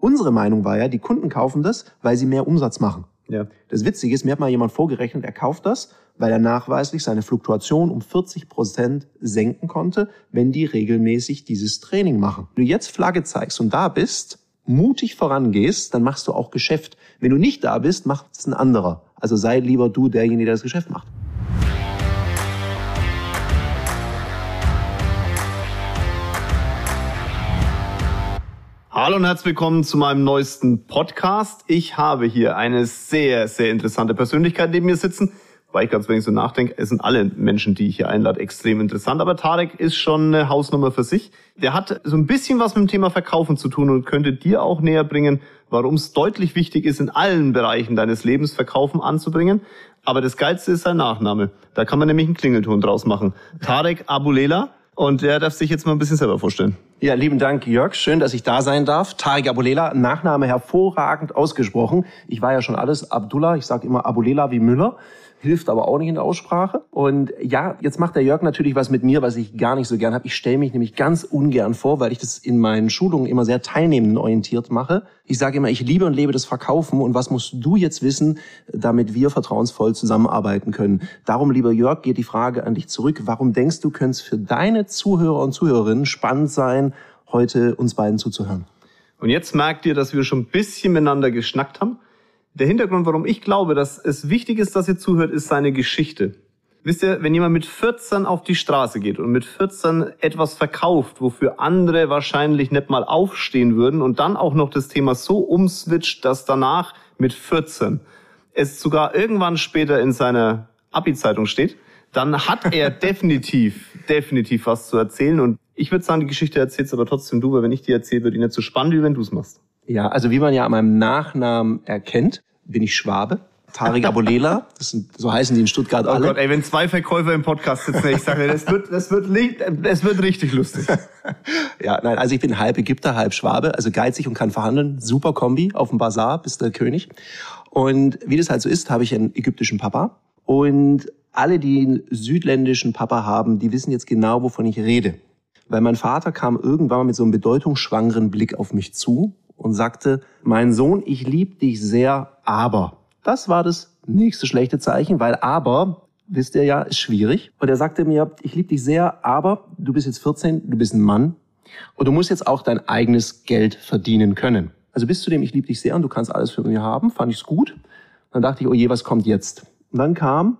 Unsere Meinung war ja, die Kunden kaufen das, weil sie mehr Umsatz machen. Ja. Das Witzige ist, mir hat mal jemand vorgerechnet, er kauft das, weil er nachweislich seine Fluktuation um 40 Prozent senken konnte, wenn die regelmäßig dieses Training machen. Wenn du jetzt Flagge zeigst und da bist, mutig vorangehst, dann machst du auch Geschäft. Wenn du nicht da bist, macht es ein anderer. Also sei lieber du derjenige, der das Geschäft macht. Hallo und herzlich willkommen zu meinem neuesten Podcast. Ich habe hier eine sehr, sehr interessante Persönlichkeit neben mir sitzen. Weil ich ganz wenig so nachdenke, es sind alle Menschen, die ich hier einlade, extrem interessant. Aber Tarek ist schon eine Hausnummer für sich. Der hat so ein bisschen was mit dem Thema Verkaufen zu tun und könnte dir auch näher bringen, warum es deutlich wichtig ist, in allen Bereichen deines Lebens Verkaufen anzubringen. Aber das Geilste ist sein Nachname. Da kann man nämlich einen Klingelton draus machen. Tarek Abulela. Und der darf sich jetzt mal ein bisschen selber vorstellen. Ja, lieben Dank, Jörg. Schön, dass ich da sein darf. Tarek Abulela, Nachname hervorragend ausgesprochen. Ich war ja schon alles Abdullah. Ich sage immer Abulela wie Müller hilft aber auch nicht in der Aussprache. Und ja, jetzt macht der Jörg natürlich was mit mir, was ich gar nicht so gern habe. Ich stelle mich nämlich ganz ungern vor, weil ich das in meinen Schulungen immer sehr teilnehmend orientiert mache. Ich sage immer, ich liebe und lebe das Verkaufen und was musst du jetzt wissen, damit wir vertrauensvoll zusammenarbeiten können. Darum, lieber Jörg, geht die Frage an dich zurück. Warum denkst du, könnte es für deine Zuhörer und Zuhörerinnen spannend sein, heute uns beiden zuzuhören? Und jetzt merkt ihr, dass wir schon ein bisschen miteinander geschnackt haben. Der Hintergrund, warum ich glaube, dass es wichtig ist, dass ihr zuhört, ist seine Geschichte. Wisst ihr, wenn jemand mit 14 auf die Straße geht und mit 14 etwas verkauft, wofür andere wahrscheinlich nicht mal aufstehen würden und dann auch noch das Thema so umswitcht, dass danach mit 14 es sogar irgendwann später in seiner Abi-Zeitung steht, dann hat er definitiv, definitiv was zu erzählen. Und ich würde sagen, die Geschichte erzählst aber trotzdem du, weil wenn ich die erzähle, wird die nicht so spannend, wie wenn du es machst. Ja, also wie man ja an meinem Nachnamen erkennt, bin ich Schwabe. Tarik Abulela, das sind, so heißen die in Stuttgart alle. Oh Gott, ey, wenn zwei Verkäufer im Podcast sitzen, ich sage, das wird, das wird, das wird richtig lustig. ja, nein, also ich bin halb Ägypter, halb Schwabe, also geizig und kann verhandeln, super Kombi, auf dem Bazar bist der König. Und wie das halt so ist, habe ich einen ägyptischen Papa und alle, die einen südländischen Papa haben, die wissen jetzt genau, wovon ich rede. Weil mein Vater kam irgendwann mal mit so einem bedeutungsschwangeren Blick auf mich zu und sagte, mein Sohn, ich liebe dich sehr, aber. Das war das nächste schlechte Zeichen, weil aber, wisst ihr ja, ist schwierig. Und er sagte mir, ich liebe dich sehr, aber du bist jetzt 14, du bist ein Mann und du musst jetzt auch dein eigenes Geld verdienen können. Also bis zu dem, ich liebe dich sehr und du kannst alles für mich haben, fand ich's gut. Dann dachte ich, oh je, was kommt jetzt? Und dann kam,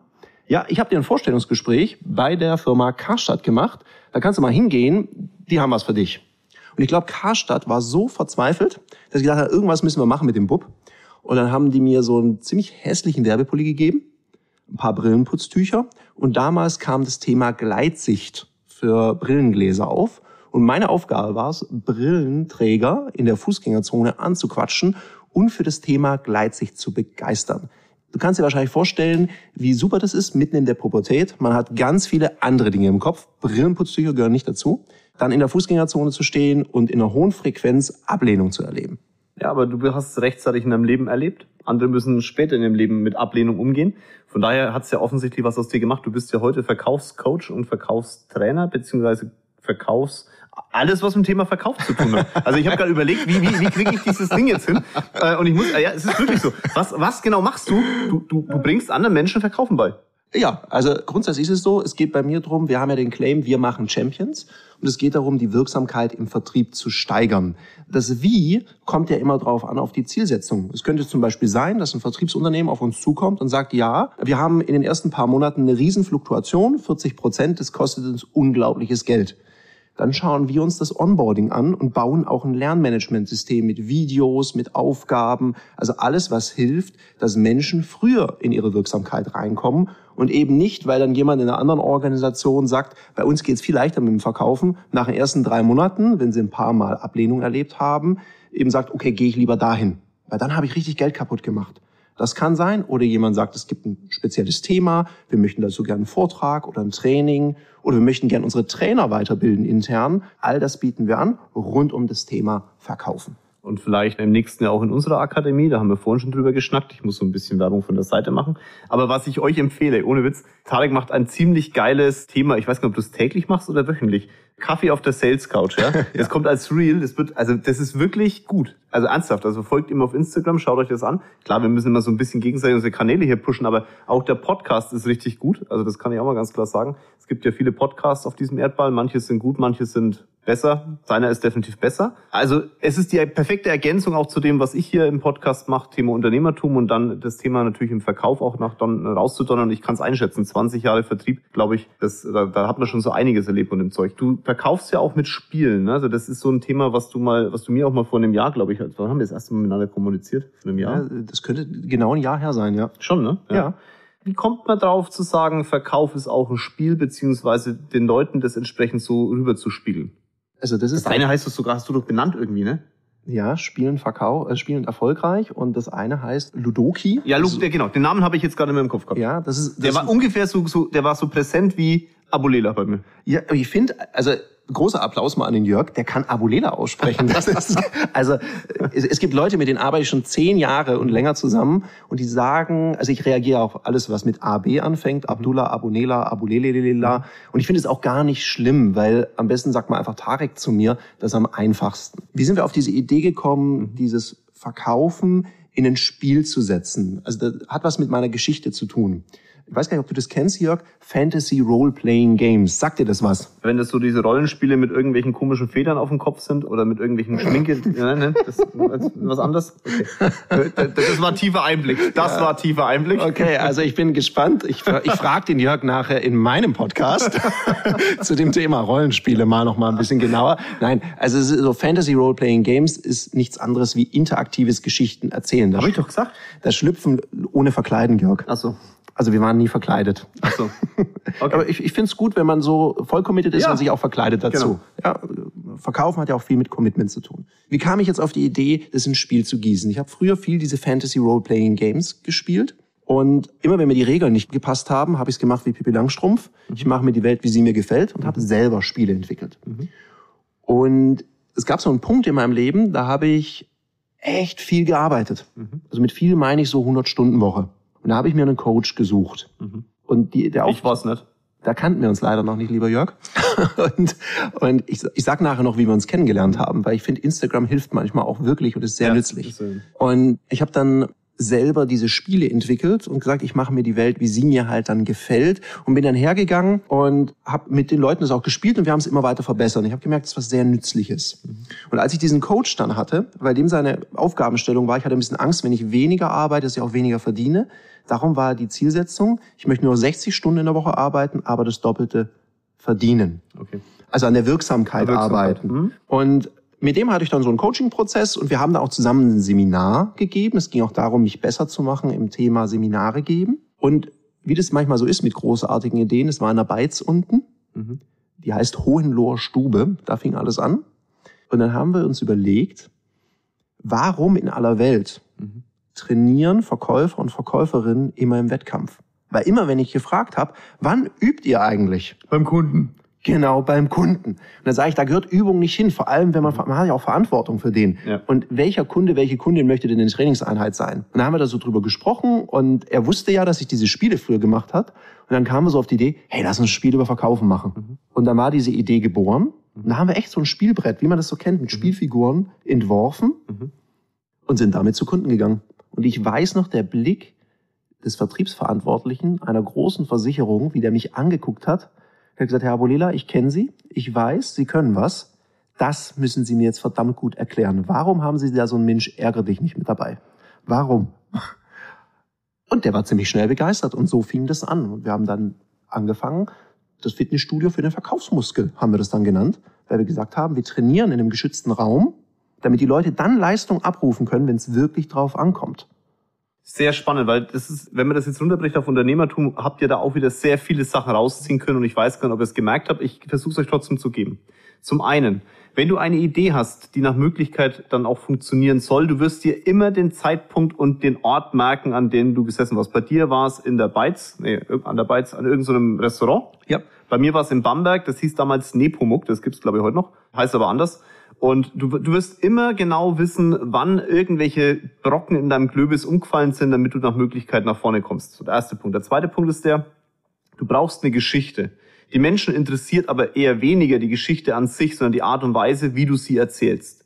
ja, ich habe dir ein Vorstellungsgespräch bei der Firma Karstadt gemacht. Da kannst du mal hingehen, die haben was für dich. Und ich glaube, Karstadt war so verzweifelt, dass ich gedacht habe, irgendwas müssen wir machen mit dem Bub. Und dann haben die mir so einen ziemlich hässlichen Werbepulli gegeben, ein paar Brillenputztücher. Und damals kam das Thema Gleitsicht für Brillengläser auf. Und meine Aufgabe war es, Brillenträger in der Fußgängerzone anzuquatschen und für das Thema Gleitsicht zu begeistern. Du kannst dir wahrscheinlich vorstellen, wie super das ist, mitten in der Pubertät. Man hat ganz viele andere Dinge im Kopf. Brillenputztücher gehören nicht dazu dann in der Fußgängerzone zu stehen und in einer hohen Frequenz Ablehnung zu erleben. Ja, aber du hast es rechtzeitig in deinem Leben erlebt. Andere müssen später in ihrem Leben mit Ablehnung umgehen. Von daher hat es ja offensichtlich was aus dir gemacht. Du bist ja heute Verkaufscoach und Verkaufstrainer, beziehungsweise Verkaufs alles, was mit dem Thema Verkauf zu tun hat. Also ich habe gerade überlegt, wie, wie, wie kriege ich dieses Ding jetzt hin? Äh, und ich muss, ja, es ist wirklich so. Was, was genau machst du? Du, du, du bringst anderen Menschen Verkaufen bei. Ja, also grundsätzlich ist es so, es geht bei mir drum, wir haben ja den Claim, wir machen Champions und es geht darum, die Wirksamkeit im Vertrieb zu steigern. Das Wie kommt ja immer drauf an, auf die Zielsetzung. Es könnte zum Beispiel sein, dass ein Vertriebsunternehmen auf uns zukommt und sagt, ja, wir haben in den ersten paar Monaten eine Riesenfluktuation, 40 Prozent, das kostet uns unglaubliches Geld dann schauen wir uns das Onboarding an und bauen auch ein Lernmanagementsystem mit Videos, mit Aufgaben, also alles, was hilft, dass Menschen früher in ihre Wirksamkeit reinkommen und eben nicht, weil dann jemand in einer anderen Organisation sagt, bei uns geht es viel leichter mit dem Verkaufen, nach den ersten drei Monaten, wenn sie ein paar Mal Ablehnung erlebt haben, eben sagt, okay, gehe ich lieber dahin, weil dann habe ich richtig Geld kaputt gemacht. Das kann sein. Oder jemand sagt, es gibt ein spezielles Thema, wir möchten dazu gerne einen Vortrag oder ein Training oder wir möchten gerne unsere Trainer weiterbilden intern. All das bieten wir an rund um das Thema Verkaufen. Und vielleicht im nächsten Jahr auch in unserer Akademie, da haben wir vorhin schon drüber geschnackt. Ich muss so ein bisschen Werbung von der Seite machen. Aber was ich euch empfehle, ohne Witz, Tarek macht ein ziemlich geiles Thema. Ich weiß nicht, ob du es täglich machst oder wöchentlich. Kaffee auf der Sales Couch, ja. Das ja. kommt als Real, das wird, also das ist wirklich gut. Also ernsthaft, also folgt ihm auf Instagram, schaut euch das an. Klar, wir müssen immer so ein bisschen gegenseitig unsere Kanäle hier pushen, aber auch der Podcast ist richtig gut. Also das kann ich auch mal ganz klar sagen. Es gibt ja viele Podcasts auf diesem Erdball, manche sind gut, manche sind besser. Seiner ist definitiv besser. Also es ist die perfekte Ergänzung auch zu dem, was ich hier im Podcast mache, Thema Unternehmertum und dann das Thema natürlich im Verkauf auch nach dann rauszudonnern. Ich kann es einschätzen, 20 Jahre Vertrieb, glaube ich, das, da, da hat man schon so einiges erlebt und dem Zeug. Du verkaufst ja auch mit Spielen. Ne? Also das ist so ein Thema, was du mal, was du mir auch mal vor einem Jahr, glaube ich, wann haben wir das erste Mal miteinander kommuniziert? Vor einem Jahr? Ja, das könnte genau ein Jahr her sein, ja. Schon, ne? ja. ja. Wie kommt man drauf zu sagen, Verkauf ist auch ein Spiel, beziehungsweise den Leuten das entsprechend so rüberzuspiegeln? Also das ist das eine heißt das sogar, hast du doch benannt irgendwie, ne? Ja, spielen Verkauf, äh, spielen erfolgreich und das eine heißt Ludoki. Ja, Lu genau, den Namen habe ich jetzt gerade in meinem Kopf gehabt. Ja, das ist das Der war ungefähr so, so der war so präsent wie Abulela bei mir. Ja, ich finde, also großer Applaus mal an den Jörg, der kann Abulela aussprechen. Ist, also es, es, gibt Leute, mit denen arbeite ich schon zehn Jahre und länger zusammen und die sagen, also ich reagiere auf alles, was mit AB anfängt, Abdullah, Abunela, Abulelelela und ich finde es auch gar nicht schlimm, weil am besten sagt man einfach Tarek zu mir, das ist am einfachsten. Wie sind wir auf diese Idee gekommen, dieses Verkaufen in ein Spiel zu setzen? Also das hat was mit meiner Geschichte zu tun ich weiß gar nicht, ob du das kennst, Jörg, Fantasy Role-Playing Games. Sagt dir das was? Wenn das so diese Rollenspiele mit irgendwelchen komischen Federn auf dem Kopf sind oder mit irgendwelchen Schminke, ja, ne, das ist was anderes? Okay. Das war tiefer Einblick. Das ja. war tiefer Einblick. Okay, also ich bin gespannt. Ich, ich frage den Jörg nachher in meinem Podcast zu dem Thema Rollenspiele mal noch mal ein bisschen genauer. Nein, also so Fantasy Role-Playing Games ist nichts anderes wie interaktives Geschichten erzählen. Habe ich doch gesagt. Das Schlüpfen ohne Verkleiden, Jörg. Ach so. Also wir waren nie verkleidet. Ach so. Okay. Aber ich, ich finde es gut, wenn man so voll committed ist ja. und sich auch verkleidet dazu. Genau. Ja, Verkaufen hat ja auch viel mit Commitment zu tun. Wie kam ich jetzt auf die Idee, das in ein Spiel zu gießen? Ich habe früher viel diese Fantasy Role-Playing Games gespielt. Und immer wenn mir die Regeln nicht gepasst haben, habe ich es gemacht wie Pippi Langstrumpf. Mhm. Ich mache mir die Welt, wie sie mir gefällt und habe selber Spiele entwickelt. Mhm. Und es gab so einen Punkt in meinem Leben, da habe ich echt viel gearbeitet. Mhm. Also mit viel meine ich so 100 Stunden Woche. Und da habe ich mir einen Coach gesucht. Mhm. Und die, der ich war's nicht. Da kannten wir uns leider noch nicht, lieber Jörg. und und ich, ich sag nachher noch, wie wir uns kennengelernt haben, weil ich finde, Instagram hilft manchmal auch wirklich und ist sehr ja, nützlich. Und ich habe dann selber diese Spiele entwickelt und gesagt, ich mache mir die Welt, wie sie mir halt dann gefällt und bin dann hergegangen und habe mit den Leuten das auch gespielt und wir haben es immer weiter verbessert. Ich habe gemerkt, das ist was sehr Nützliches. Mhm. Und als ich diesen Coach dann hatte, bei dem seine Aufgabenstellung war, ich hatte ein bisschen Angst, wenn ich weniger arbeite, dass ich auch weniger verdiene. Darum war die Zielsetzung, ich möchte nur 60 Stunden in der Woche arbeiten, aber das Doppelte verdienen. Okay. Also an der Wirksamkeit, der Wirksamkeit. arbeiten. Mhm. Und mit dem hatte ich dann so einen Coaching-Prozess und wir haben da auch zusammen ein Seminar gegeben. Es ging auch darum, mich besser zu machen im Thema Seminare geben. Und wie das manchmal so ist mit großartigen Ideen, es war in der Beiz unten. Mhm. Die heißt Hohenloher Stube. Da fing alles an. Und dann haben wir uns überlegt, warum in aller Welt mhm. Trainieren Verkäufer und Verkäuferinnen immer im Wettkampf? Weil immer, wenn ich gefragt habe, wann übt ihr eigentlich? Beim Kunden. Genau, beim Kunden. Und dann sage ich, da gehört Übung nicht hin, vor allem wenn man, man hat ja auch Verantwortung für den. Ja. Und welcher Kunde, welche Kundin möchte denn in der Trainingseinheit sein? Und dann haben wir da so drüber gesprochen und er wusste ja, dass ich diese Spiele früher gemacht hat. Und dann kamen wir so auf die Idee, hey, lass uns ein Spiel über Verkaufen machen. Mhm. Und dann war diese Idee geboren. Und da haben wir echt so ein Spielbrett, wie man das so kennt, mit mhm. Spielfiguren entworfen mhm. und sind damit zu Kunden gegangen. Und ich weiß noch, der Blick des Vertriebsverantwortlichen einer großen Versicherung, wie der mich angeguckt hat, er hat gesagt, Herr Abulela, ich kenne Sie, ich weiß, Sie können was. Das müssen Sie mir jetzt verdammt gut erklären. Warum haben Sie da so einen Mensch, ärgere dich nicht mit dabei? Warum? Und der war ziemlich schnell begeistert und so fing das an. Und wir haben dann angefangen, das Fitnessstudio für den Verkaufsmuskel, haben wir das dann genannt, weil wir gesagt haben, wir trainieren in einem geschützten Raum, damit die Leute dann Leistung abrufen können, wenn es wirklich drauf ankommt sehr spannend, weil das ist, wenn man das jetzt runterbricht auf Unternehmertum, habt ihr da auch wieder sehr viele Sachen rausziehen können und ich weiß gar nicht, ob ihr es gemerkt habt. Ich versuche es euch trotzdem zu geben. Zum einen, wenn du eine Idee hast, die nach Möglichkeit dann auch funktionieren soll, du wirst dir immer den Zeitpunkt und den Ort merken, an dem du gesessen warst. Bei dir war es in der Beiz, nee, an der Beiz, an irgendeinem Restaurant. Ja. Bei mir war es in Bamberg, das hieß damals Nepomuk, das gibt's glaube ich heute noch, heißt aber anders. Und du, du wirst immer genau wissen, wann irgendwelche Brocken in deinem Glöbis umgefallen sind, damit du nach Möglichkeit nach vorne kommst. der erste Punkt. Der zweite Punkt ist der, du brauchst eine Geschichte. Die Menschen interessiert aber eher weniger die Geschichte an sich, sondern die Art und Weise, wie du sie erzählst.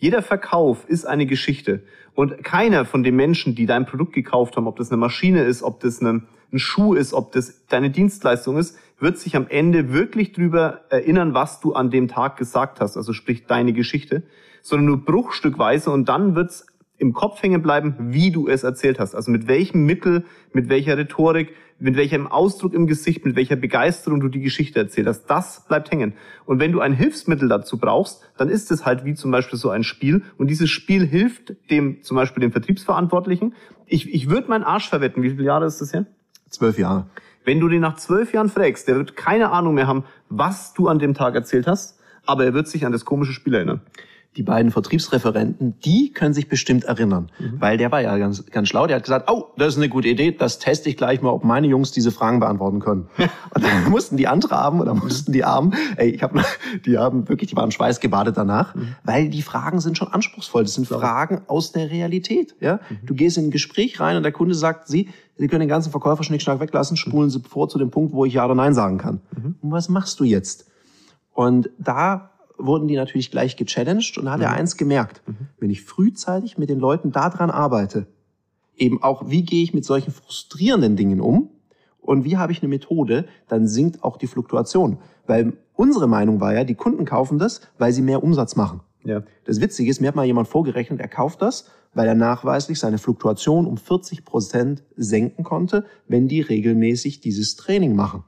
Jeder Verkauf ist eine Geschichte. Und keiner von den Menschen, die dein Produkt gekauft haben, ob das eine Maschine ist, ob das ein, ein Schuh ist, ob das deine Dienstleistung ist, wird sich am Ende wirklich drüber erinnern, was du an dem Tag gesagt hast, also sprich deine Geschichte, sondern nur bruchstückweise und dann wird's im Kopf hängen bleiben, wie du es erzählt hast. Also mit welchem Mittel, mit welcher Rhetorik, mit welchem Ausdruck im Gesicht, mit welcher Begeisterung du die Geschichte erzählt hast. Das bleibt hängen. Und wenn du ein Hilfsmittel dazu brauchst, dann ist es halt wie zum Beispiel so ein Spiel. Und dieses Spiel hilft dem, zum Beispiel dem Vertriebsverantwortlichen. Ich, ich würde meinen Arsch verwetten. Wie viele Jahre ist das her? Zwölf Jahre. Wenn du den nach zwölf Jahren fragst, der wird keine Ahnung mehr haben, was du an dem Tag erzählt hast, aber er wird sich an das komische Spiel erinnern die beiden Vertriebsreferenten, die können sich bestimmt erinnern, mhm. weil der war ja ganz, ganz schlau. Der hat gesagt, oh, das ist eine gute Idee, das teste ich gleich mal, ob meine Jungs diese Fragen beantworten können. und dann mussten die Antraben oder mussten die Armen, ey, ich habe, die haben wirklich, die waren schweißgebadet danach, mhm. weil die Fragen sind schon anspruchsvoll. Das sind Fragen aus der Realität. Ja, mhm. du gehst in ein Gespräch rein und der Kunde sagt, Sie, Sie können den ganzen Verkäuferschnickschnack weglassen, spulen Sie vor zu dem Punkt, wo ich ja oder nein sagen kann. Mhm. Und was machst du jetzt? Und da wurden die natürlich gleich gechallenged und da hat mhm. er eins gemerkt. Mhm. Wenn ich frühzeitig mit den Leuten daran arbeite, eben auch, wie gehe ich mit solchen frustrierenden Dingen um und wie habe ich eine Methode, dann sinkt auch die Fluktuation. Weil unsere Meinung war ja, die Kunden kaufen das, weil sie mehr Umsatz machen. Ja. Das Witzige ist, mir hat mal jemand vorgerechnet, er kauft das, weil er nachweislich seine Fluktuation um 40 Prozent senken konnte, wenn die regelmäßig dieses Training machen.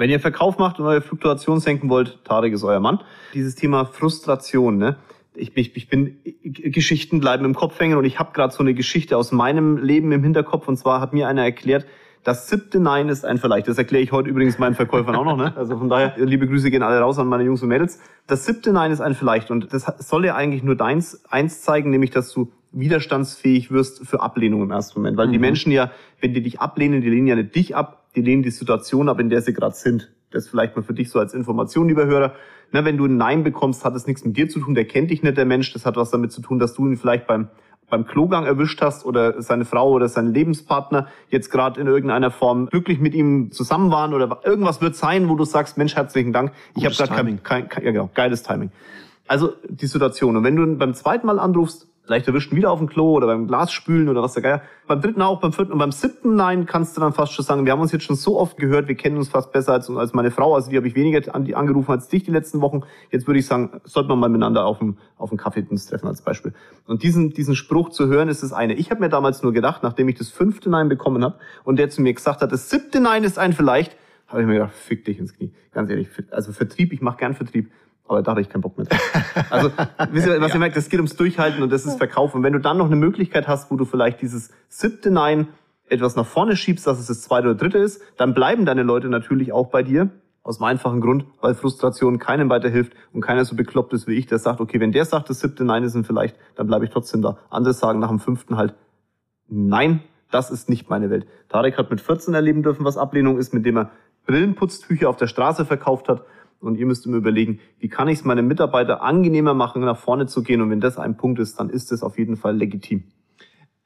Wenn ihr Verkauf macht und eure Fluktuation senken wollt, Tarek ist euer Mann. Dieses Thema Frustration, ne? Ich, ich, ich bin Geschichten bleiben im Kopf hängen und ich habe gerade so eine Geschichte aus meinem Leben im Hinterkopf und zwar hat mir einer erklärt, das siebte Nein ist ein Vergleich. Das erkläre ich heute übrigens meinen Verkäufern auch noch. Ne? Also von daher, liebe Grüße gehen alle raus an meine Jungs und Mädels. Das siebte Nein ist ein Vielleicht. Und das soll ja eigentlich nur deins, eins zeigen, nämlich, dass du widerstandsfähig wirst für Ablehnung im ersten Moment. Weil mhm. die Menschen ja, wenn die dich ablehnen, die lehnen ja nicht dich ab, die lehnen die Situation ab, in der sie gerade sind. Das vielleicht mal für dich so als Information, lieber Hörer. Na, wenn du ein Nein bekommst, hat es nichts mit dir zu tun, der kennt dich nicht, der Mensch. Das hat was damit zu tun, dass du ihn vielleicht beim, beim Klogang erwischt hast oder seine Frau oder sein Lebenspartner jetzt gerade in irgendeiner Form glücklich mit ihm zusammen waren oder irgendwas wird sein, wo du sagst, Mensch, herzlichen Dank. Ich habe gerade kein, kein, kein, ja genau, geiles Timing. Also die Situation. Und wenn du beim zweiten Mal anrufst, Vielleicht erwischen wieder auf dem Klo oder beim Glas spülen oder was der Geier. Beim dritten auch, beim vierten und beim siebten Nein kannst du dann fast schon sagen, wir haben uns jetzt schon so oft gehört, wir kennen uns fast besser als, als meine Frau, also die habe ich weniger an, angerufen als dich die letzten Wochen. Jetzt würde ich sagen, sollte man mal miteinander auf dem, auf dem Kaffee treffen als Beispiel. Und diesen, diesen Spruch zu hören, ist das eine. Ich habe mir damals nur gedacht, nachdem ich das fünfte Nein bekommen habe und der zu mir gesagt hat, das siebte Nein ist ein vielleicht, habe ich mir gedacht, fick dich ins Knie. Ganz ehrlich, also Vertrieb, ich mache gern Vertrieb aber da hatte ich keinen Bock mehr Also, wisst ihr, was ja. ihr merkt, es geht ums Durchhalten und das ist Verkaufen. Und wenn du dann noch eine Möglichkeit hast, wo du vielleicht dieses siebte Nein etwas nach vorne schiebst, dass es das zweite oder dritte ist, dann bleiben deine Leute natürlich auch bei dir. Aus dem einfachen Grund, weil Frustration keinem weiterhilft und keiner so bekloppt ist wie ich, der sagt, okay, wenn der sagt, das siebte Nein ist ein vielleicht, dann bleibe ich trotzdem da. Andere sagen nach dem fünften halt, nein, das ist nicht meine Welt. Tarek hat mit 14 erleben dürfen, was Ablehnung ist, mit dem er Brillenputztücher auf der Straße verkauft hat und ihr müsst mir überlegen, wie kann ich es meinem Mitarbeiter angenehmer machen, nach vorne zu gehen. Und wenn das ein Punkt ist, dann ist es auf jeden Fall legitim.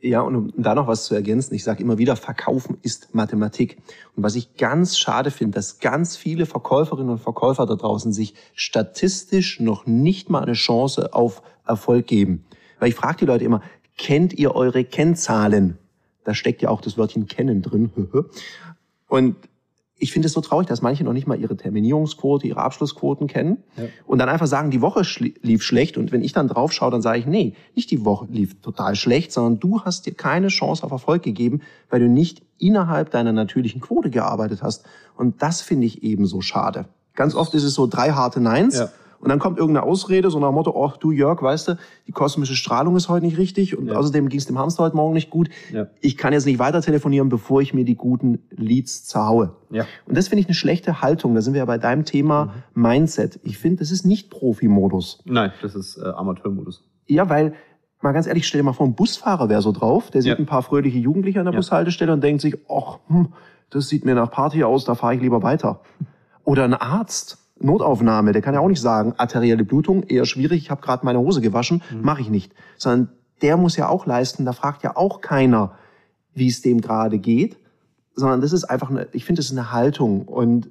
Ja, und um da noch was zu ergänzen, ich sage immer wieder, Verkaufen ist Mathematik. Und was ich ganz schade finde, dass ganz viele Verkäuferinnen und Verkäufer da draußen sich statistisch noch nicht mal eine Chance auf Erfolg geben. Weil ich frage die Leute immer, kennt ihr eure Kennzahlen? Da steckt ja auch das Wörtchen kennen drin. Und ich finde es so traurig, dass manche noch nicht mal ihre Terminierungsquote, ihre Abschlussquoten kennen ja. und dann einfach sagen, die Woche schli lief schlecht und wenn ich dann drauf schaue, dann sage ich, nee, nicht die Woche lief total schlecht, sondern du hast dir keine Chance auf Erfolg gegeben, weil du nicht innerhalb deiner natürlichen Quote gearbeitet hast. Und das finde ich eben so schade. Ganz oft ist es so drei harte Neins. Ja. Und dann kommt irgendeine Ausrede, so nach dem Motto, oh, du Jörg, weißt du, die kosmische Strahlung ist heute nicht richtig und ja. außerdem ging es dem Hamster heute Morgen nicht gut. Ja. Ich kann jetzt nicht weiter telefonieren, bevor ich mir die guten Leads zerhaue. Ja. Und das finde ich eine schlechte Haltung. Da sind wir ja bei deinem Thema mhm. Mindset. Ich finde, das ist nicht Profi-Modus. Nein, das ist äh, Amateurmodus. Ja, weil mal ganz ehrlich, stell dir mal vor, ein Busfahrer wäre so drauf, der sieht ja. ein paar fröhliche Jugendliche an der ja. Bushaltestelle und denkt sich, ach, hm, das sieht mir nach Party aus, da fahre ich lieber weiter. Oder ein Arzt, Notaufnahme, der kann ja auch nicht sagen, arterielle Blutung, eher schwierig, ich habe gerade meine Hose gewaschen, mhm. mache ich nicht. Sondern der muss ja auch leisten, da fragt ja auch keiner, wie es dem gerade geht, sondern das ist einfach eine, ich finde, das ist eine Haltung und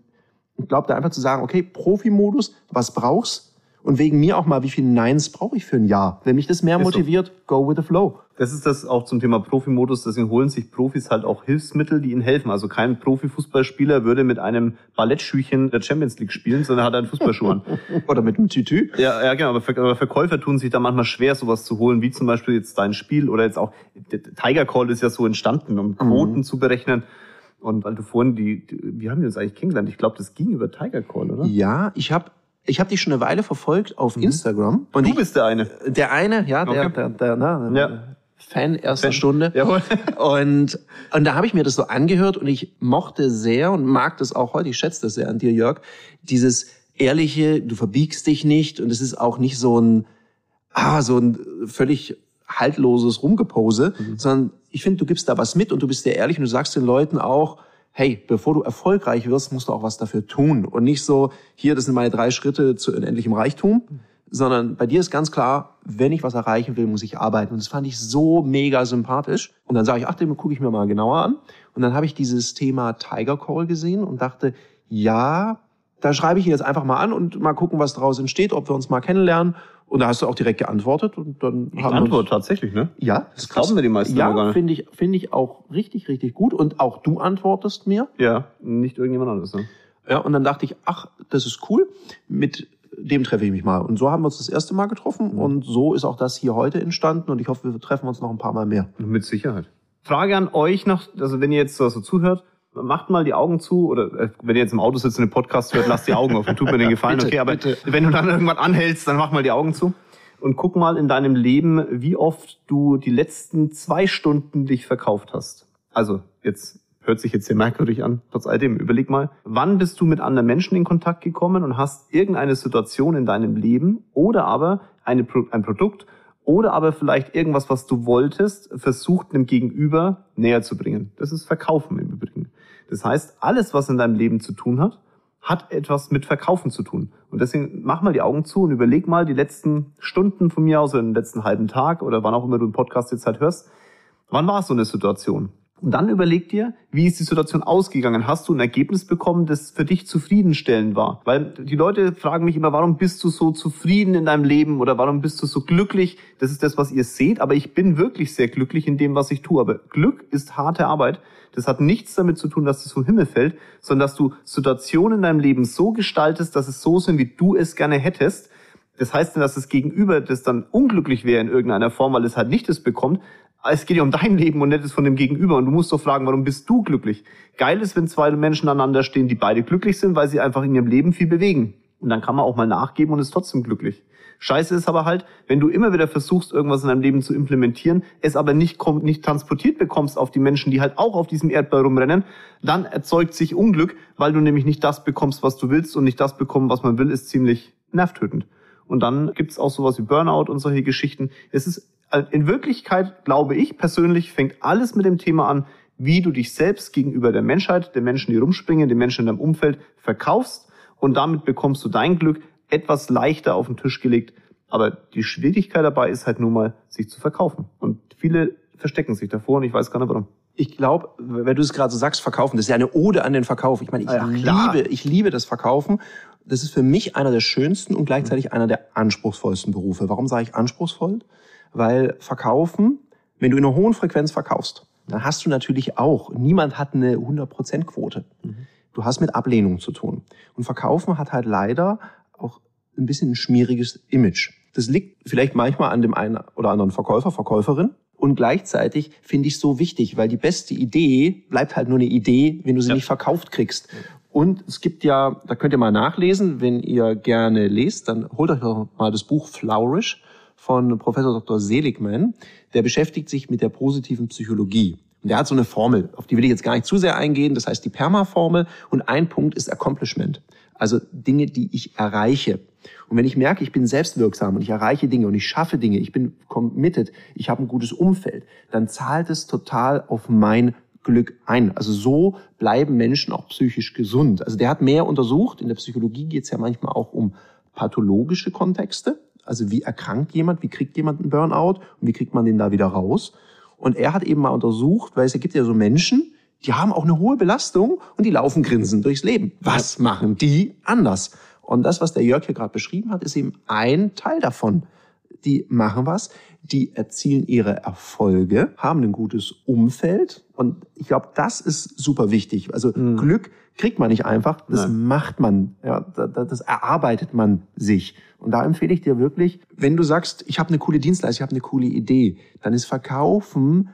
Ich glaube, da einfach zu sagen, okay, Profi-Modus, was brauchst und wegen mir auch mal, wie viel Neins brauche ich für ein Jahr? Wenn mich das mehr Ist so. motiviert, go with the flow. Das ist das auch zum Thema Profimodus. Deswegen holen sich Profis halt auch Hilfsmittel, die ihnen helfen. Also kein Profifußballspieler würde mit einem Ballettschüchen der Champions League spielen, sondern hat einen Fußballschuh an. Oder mit einem Tütü. Ja, ja, genau. Aber, Ver aber Verkäufer tun sich da manchmal schwer, sowas zu holen, wie zum Beispiel jetzt dein Spiel oder jetzt auch der Tiger Call ist ja so entstanden, um Quoten zu berechnen. Und weil du vorhin die, die wie haben wir uns eigentlich kennengelernt? Ich glaube, das ging über Tiger Call, oder? Ja, ich habe ich hab dich schon eine Weile verfolgt auf Instagram. Und Du ich, bist der eine. der eine, ja, der, Okay. der, der, na, Ja. Fan erster Fan. Stunde. Jawohl. Und, und da habe ich mir das so angehört und ich mochte sehr und mag das auch heute, ich schätze das sehr an dir, Jörg, dieses ehrliche, du verbiegst dich nicht und es ist auch nicht so ein, ah, so ein völlig haltloses Rumgepose, sondern ich finde, du gibst da was mit und du bist sehr ehrlich und du sagst den Leuten auch, hey, bevor du erfolgreich wirst, musst du auch was dafür tun und nicht so, hier, das sind meine drei Schritte zu unendlichem Reichtum, sondern bei dir ist ganz klar, wenn ich was erreichen will, muss ich arbeiten. Und das fand ich so mega sympathisch. Und dann sage ich, ach, den gucke ich mir mal genauer an. Und dann habe ich dieses Thema Tiger Call gesehen und dachte, ja, da schreibe ich ihn jetzt einfach mal an und mal gucken, was daraus entsteht, ob wir uns mal kennenlernen. Und da hast du auch direkt geantwortet und dann Die haben wir Antwort tatsächlich, ne? ja, Das glauben wir die meisten aber gar ja, nicht. finde ich, finde ich auch richtig, richtig gut. Und auch du antwortest mir. Ja, nicht irgendjemand anderes. Ne? Ja, und dann dachte ich, ach, das ist cool. Mit dem treffe ich mich mal. Und so haben wir uns das erste Mal getroffen. Und so ist auch das hier heute entstanden. Und ich hoffe, wir treffen uns noch ein paar Mal mehr. Mit Sicherheit. Frage an euch noch, also wenn ihr jetzt so so zuhört, macht mal die Augen zu oder äh, wenn ihr jetzt im Auto sitzt und den Podcast hört, lasst die Augen offen. Tut mir den Gefallen, Bitte, okay, aber bitte. wenn du dann irgendwann anhältst, dann mach mal die Augen zu und guck mal in deinem Leben, wie oft du die letzten zwei Stunden dich verkauft hast. Also jetzt hört sich jetzt sehr merkwürdig an, trotz alledem. Überleg mal, wann bist du mit anderen Menschen in Kontakt gekommen und hast irgendeine Situation in deinem Leben oder aber eine, ein Produkt oder aber vielleicht irgendwas, was du wolltest, versucht einem Gegenüber näher zu bringen. Das ist Verkaufen im Übrigen. Das heißt, alles, was in deinem Leben zu tun hat, hat etwas mit Verkaufen zu tun. Und deswegen mach mal die Augen zu und überleg mal die letzten Stunden von mir aus oder den letzten halben Tag oder wann auch immer du den Podcast jetzt halt hörst. Wann war so eine Situation? Und dann überleg dir, wie ist die Situation ausgegangen? Hast du ein Ergebnis bekommen, das für dich zufriedenstellend war? Weil die Leute fragen mich immer, warum bist du so zufrieden in deinem Leben oder warum bist du so glücklich? Das ist das, was ihr seht, aber ich bin wirklich sehr glücklich in dem, was ich tue. Aber Glück ist harte Arbeit. Das hat nichts damit zu tun, dass es vom Himmel fällt, sondern dass du Situationen in deinem Leben so gestaltest, dass es so sind, wie du es gerne hättest. Das heißt nicht, dass das Gegenüber das dann unglücklich wäre in irgendeiner Form, weil es halt nicht das bekommt. Es geht ja um dein Leben und nicht das von dem Gegenüber. Und du musst doch fragen, warum bist du glücklich? Geil ist, wenn zwei Menschen aneinander stehen, die beide glücklich sind, weil sie einfach in ihrem Leben viel bewegen. Und dann kann man auch mal nachgeben und ist trotzdem glücklich. Scheiße ist aber halt, wenn du immer wieder versuchst, irgendwas in deinem Leben zu implementieren, es aber nicht, kommt, nicht transportiert bekommst auf die Menschen, die halt auch auf diesem Erdball rumrennen, dann erzeugt sich Unglück, weil du nämlich nicht das bekommst, was du willst und nicht das bekommen, was man will, ist ziemlich nervtötend. Und dann gibt's auch sowas wie Burnout und solche Geschichten. Es ist äh, in Wirklichkeit, glaube ich persönlich, fängt alles mit dem Thema an, wie du dich selbst gegenüber der Menschheit, den Menschen, die rumspringen, den Menschen in deinem Umfeld verkaufst und damit bekommst du dein Glück etwas leichter auf den Tisch gelegt. Aber die Schwierigkeit dabei ist halt nur mal, sich zu verkaufen. Und viele verstecken sich davor und ich weiß gar nicht warum. Ich glaube, wenn du es gerade so sagst, verkaufen, das ist ja eine Ode an den Verkauf. Ich meine, ich Ja, klar. liebe, ich liebe das Verkaufen. Das ist für mich einer der schönsten und gleichzeitig einer der anspruchsvollsten Berufe. Warum sage ich anspruchsvoll? Weil Verkaufen, wenn du in einer hohen Frequenz verkaufst, dann hast du natürlich auch, niemand hat eine 100% Quote. Du hast mit Ablehnung zu tun. Und Verkaufen hat halt leider auch ein bisschen ein schmieriges Image. Das liegt vielleicht manchmal an dem einen oder anderen Verkäufer, Verkäuferin. Und gleichzeitig finde ich so wichtig, weil die beste Idee bleibt halt nur eine Idee, wenn du sie Ja. nicht verkauft kriegst. Und es gibt ja, da könnt ihr mal nachlesen, wenn ihr gerne lest, dann holt euch doch mal das Buch Flourish von Professor Dr. Seligman. Der beschäftigt sich mit der positiven Psychologie. Und der hat so eine Formel, auf die will ich jetzt gar nicht zu sehr eingehen. Das heißt die PERMA-Formel. Und ein Punkt ist Accomplishment. Also Dinge, die ich erreiche. Und wenn ich merke, ich bin selbstwirksam und ich erreiche Dinge und ich schaffe Dinge, ich bin committed, ich habe ein gutes Umfeld, dann zahlt es total auf mein Glück ein. Also so bleiben Menschen auch psychisch gesund. Also der hat mehr untersucht. In der Psychologie geht es ja manchmal auch um pathologische Kontexte. Also wie erkrankt jemand, wie kriegt jemand einen Burnout und wie kriegt man den da wieder raus. Und er hat eben mal untersucht, weil es gibt ja so Menschen, die haben auch eine hohe Belastung und die laufen grinsend durchs Leben. Was machen die anders? Und das, was der Jörg hier gerade beschrieben hat, ist eben ein Teil davon. Die machen was, die erzielen ihre Erfolge, haben ein gutes Umfeld. Und ich glaube, das ist super wichtig. Also mhm. Glück kriegt man nicht einfach, das Nein. macht man, ja, das erarbeitet man sich. Und da empfehle ich dir wirklich, wenn du sagst, ich habe eine coole Dienstleistung, ich habe eine coole Idee, dann ist Verkaufen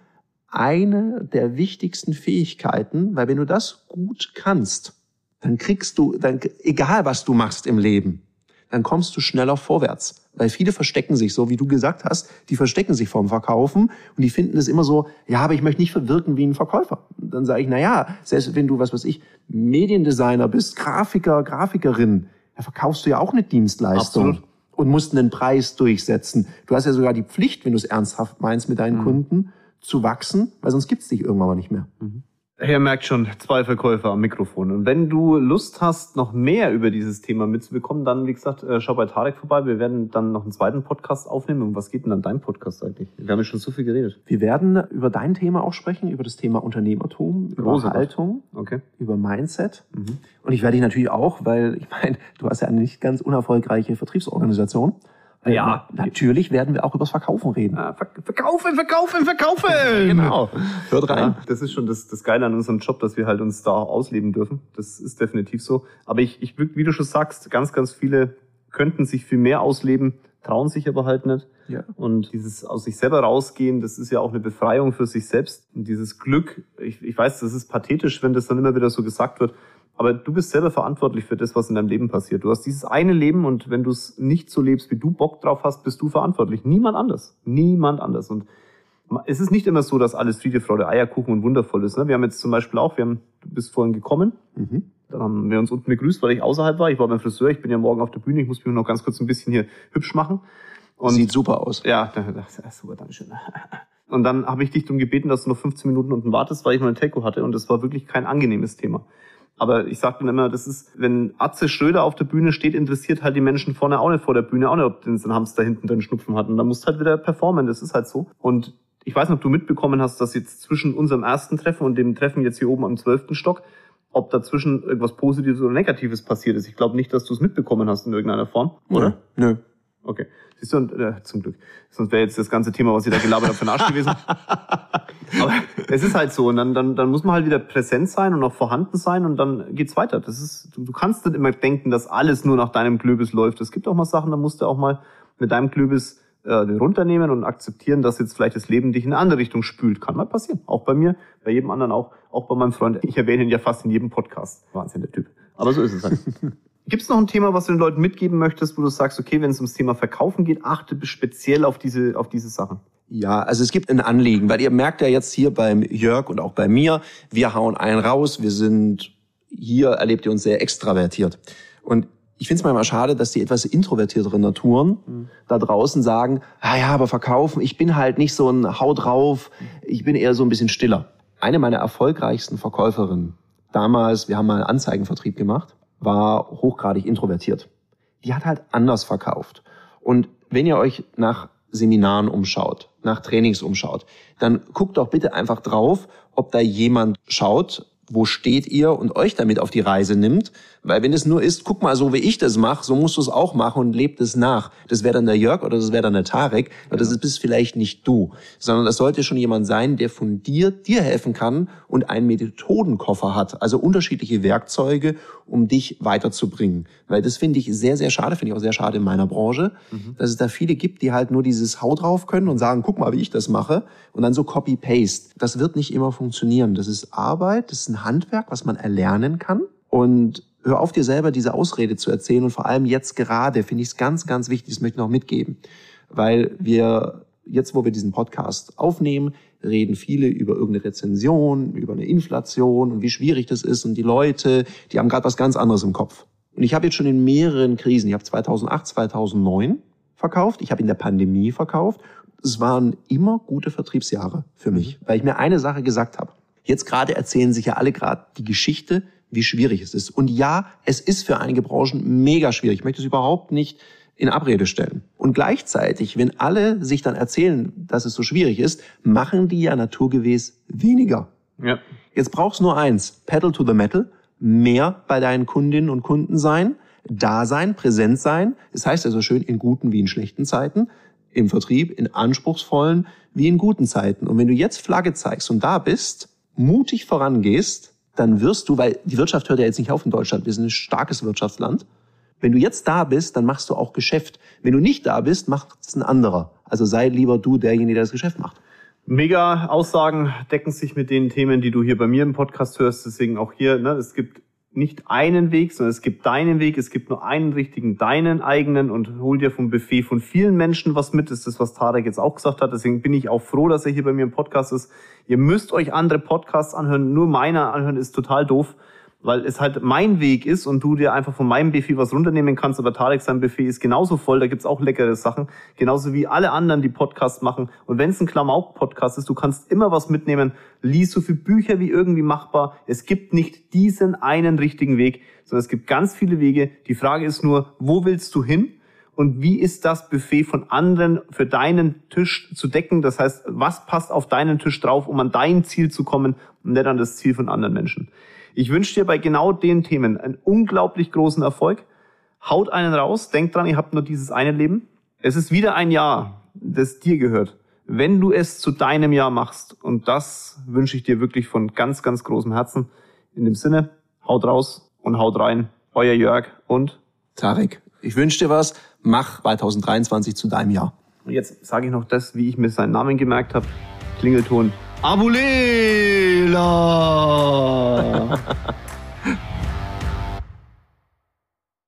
eine der wichtigsten Fähigkeiten, weil wenn du das gut kannst, dann kriegst du, dann, egal was du machst im Leben, dann kommst du schneller vorwärts. Weil viele verstecken sich, so wie du gesagt hast, die verstecken sich vorm Verkaufen und die finden es immer so, ja, aber ich möchte nicht wirken wie ein Verkäufer. Dann sage ich, na ja, selbst wenn du, was weiß ich, Mediendesigner bist, Grafiker, Grafikerin, da verkaufst du ja auch eine Dienstleistung. Absolut. Und musst einen Preis durchsetzen. Du hast ja sogar die Pflicht, wenn du es ernsthaft meinst mit deinen mhm. Kunden, zu wachsen, weil sonst gibt's dich irgendwann mal nicht mehr. Mhm. Ihr merkt schon, zwei Verkäufer am Mikrofon. Und wenn du Lust hast, noch mehr über dieses Thema mitzubekommen, dann, wie gesagt, äh, schau bei Tarek vorbei. Wir werden dann noch einen zweiten Podcast aufnehmen. Und was geht denn an deinem Podcast eigentlich? Wir haben ja schon so viel geredet. Wir werden über dein Thema auch sprechen, über das Thema Unternehmertum, über Haltung, okay. über Mindset. Mhm. Und ich werde dich natürlich auch, weil ich meine, du hast ja eine nicht ganz unerfolgreiche Vertriebsorganisation. Ja. Natürlich werden wir auch übers Verkaufen reden. Ah, verkaufen, verkaufen, verkaufen! genau. Hört rein. Ja, das ist schon das, das Geile an unserem Job, dass wir halt uns da ausleben dürfen. Das ist definitiv so. Aber ich, ich, wie du schon sagst, ganz, ganz viele könnten sich viel mehr ausleben, trauen sich aber halt nicht. Ja. Und dieses aus sich selber rausgehen, das ist ja auch eine Befreiung für sich selbst. Und dieses Glück, ich, ich weiß, das ist pathetisch, wenn das dann immer wieder so gesagt wird, aber du bist selber verantwortlich für das, was in deinem Leben passiert. Du hast dieses eine Leben und wenn du es nicht so lebst, wie du Bock drauf hast, bist du verantwortlich. Niemand anders. Niemand anders. Und es ist nicht immer so, dass alles Friede, Freude, Eierkuchen und wundervoll ist. Ne? Wir haben jetzt zum Beispiel auch, wir haben, du bist vorhin gekommen, mhm. dann haben wir uns unten begrüßt, weil ich außerhalb war. Ich war beim Friseur, ich bin ja morgen auf der Bühne, ich muss mich noch ganz kurz ein bisschen hier hübsch machen. Und Sieht super aus. Ja, super, Dankeschön. Und dann habe ich dich darum gebeten, dass du noch 15 Minuten unten wartest, weil ich noch ein Taco hatte und das war wirklich kein angenehmes Thema. Aber ich sage dann immer, das ist, wenn Atze Schröder auf der Bühne steht, interessiert halt die Menschen vorne auch nicht vor der Bühne, auch nicht, ob den Hamster hinten drin Schnupfen hat. Und da musst halt wieder performen, das ist halt so. Und ich weiß nicht, ob du mitbekommen hast, dass jetzt zwischen unserem ersten Treffen und dem Treffen jetzt hier oben am zwölften Stock, ob dazwischen irgendwas Positives oder Negatives passiert ist. Ich glaube nicht, dass du es mitbekommen hast in irgendeiner Form, oder? Nö. Okay. Siehst du, und, äh, zum Glück. Sonst wäre jetzt das ganze Thema, was ich da gelabert habe, für den Arsch gewesen. Aber es ist halt so. Und dann, dann, dann muss man halt wieder präsent sein und auch vorhanden sein und dann geht's weiter. Das ist, du, du kannst nicht immer denken, dass alles nur nach deinem Klöbis läuft. Es gibt auch mal Sachen, da musst du auch mal mit deinem Klöbis äh, den runternehmen und akzeptieren, dass jetzt vielleicht das Leben dich in eine andere Richtung spült. Kann mal passieren. Auch bei mir, bei jedem anderen auch, auch bei meinem Freund. Ich erwähne ihn ja fast in jedem Podcast. Wahnsinn, der Typ. Aber so ist es halt. Gibt es noch ein Thema, was du den Leuten mitgeben möchtest, wo du sagst, okay, wenn es ums Thema Verkaufen geht, achte speziell auf diese, auf diese Sachen? Ja, also es gibt ein Anliegen, weil ihr merkt ja jetzt hier beim Jörg und auch bei mir, wir hauen einen raus, wir sind, hier erlebt ihr uns sehr extravertiert. Und ich finde es manchmal schade, dass die etwas introvertierteren Naturen mhm. da draußen sagen, ah ja, aber verkaufen, ich bin halt nicht so ein Hau drauf, ich bin eher so ein bisschen stiller. Eine meiner erfolgreichsten Verkäuferinnen, damals, wir haben mal einen Anzeigenvertrieb gemacht, war hochgradig introvertiert. Die hat halt anders verkauft. Und wenn ihr euch nach Seminaren umschaut, nach Trainings umschaut, dann guckt doch bitte einfach drauf, ob da jemand schaut, wo steht ihr und euch damit auf die Reise nimmt. Weil wenn es nur ist, guck mal, so wie ich das mache, so musst du es auch machen und lebt es nach. Das wäre dann der Jörg oder das wäre dann der Tarek, aber das bist vielleicht nicht du, sondern das sollte schon jemand sein, der von dir dir helfen kann und einen Methodenkoffer hat, also unterschiedliche Werkzeuge, um dich weiterzubringen. Weil das finde ich sehr, sehr schade, finde ich auch sehr schade in meiner Branche, mhm. dass es da viele gibt, die halt nur dieses Haut drauf können und sagen, guck mal, wie ich das mache und dann so Copy-Paste. Das wird nicht immer funktionieren. Das ist Arbeit, das ist ein Handwerk, was man erlernen kann und hör auf dir selber diese Ausrede zu erzählen und vor allem jetzt gerade finde ich es ganz, ganz wichtig, das möchte ich noch mitgeben, weil wir jetzt, wo wir diesen Podcast aufnehmen, reden viele über irgendeine Rezension, über eine Inflation und wie schwierig das ist und die Leute, die haben gerade was ganz anderes im Kopf. Und ich habe jetzt schon in mehreren Krisen, ich habe 2008, 2009 verkauft, ich habe in der Pandemie verkauft. Es waren immer gute Vertriebsjahre für mich, weil ich mir eine Sache gesagt habe. Jetzt gerade erzählen sich ja alle gerade die Geschichte, wie schwierig es ist. Und ja, es ist für einige Branchen mega schwierig. Ich möchte es überhaupt nicht in Abrede stellen. Und gleichzeitig, wenn alle sich dann erzählen, dass es so schwierig ist, machen die ja naturgemäß weniger. Ja. Jetzt brauchst du nur eins, Pedal to the Metal, mehr bei deinen Kundinnen und Kunden sein, da sein, präsent sein. Das heißt also schön in guten wie in schlechten Zeiten, im Vertrieb, in anspruchsvollen wie in guten Zeiten. Und wenn du jetzt Flagge zeigst und da bist, mutig vorangehst, dann wirst du, weil die Wirtschaft hört ja jetzt nicht auf in Deutschland, wir sind ein starkes Wirtschaftsland. Wenn du jetzt da bist, dann machst du auch Geschäft. Wenn du nicht da bist, macht es ein anderer. Also sei lieber du derjenige, der das Geschäft macht. Mega Aussagen decken sich mit den Themen, die du hier bei mir im Podcast hörst. Deswegen auch hier, ne, es gibt nicht einen Weg, sondern es gibt deinen Weg, es gibt nur einen richtigen, deinen eigenen und hol dir vom Buffet von vielen Menschen was mit. Das ist das, was Tarek jetzt auch gesagt hat. Deswegen bin ich auch froh, dass er hier bei mir im Podcast ist. Ihr müsst euch andere Podcasts anhören. Nur meiner anhören ist total doof weil es halt mein Weg ist und du dir einfach von meinem Buffet was runternehmen kannst, aber Tarek sein Buffet ist genauso voll, da gibt's auch leckere Sachen, genauso wie alle anderen, die Podcasts machen. Und wenn es ein Klamauk-Podcast ist, du kannst immer was mitnehmen, lies so viele Bücher wie irgendwie machbar. Es gibt nicht diesen einen richtigen Weg, sondern es gibt ganz viele Wege. Die Frage ist nur, wo willst du hin? und wie ist das Buffet von anderen für deinen Tisch zu decken? Das heißt, was passt auf deinen Tisch drauf, um an dein Ziel zu kommen und nicht an das Ziel von anderen Menschen? Ich wünsche dir bei genau den Themen einen unglaublich großen Erfolg. Haut einen raus, denkt dran, ihr habt nur dieses eine Leben. Es ist wieder ein Jahr, das dir gehört. Wenn du es zu deinem Jahr machst, und das wünsche ich dir wirklich von ganz, ganz großem Herzen. In dem Sinne, haut raus und haut rein. Euer Jörg und Tarek. Ich wünsche dir was. Mach 2023 zu deinem Jahr. Und jetzt sage ich noch das, wie ich mir seinen Namen gemerkt habe. Klingelton Abulela!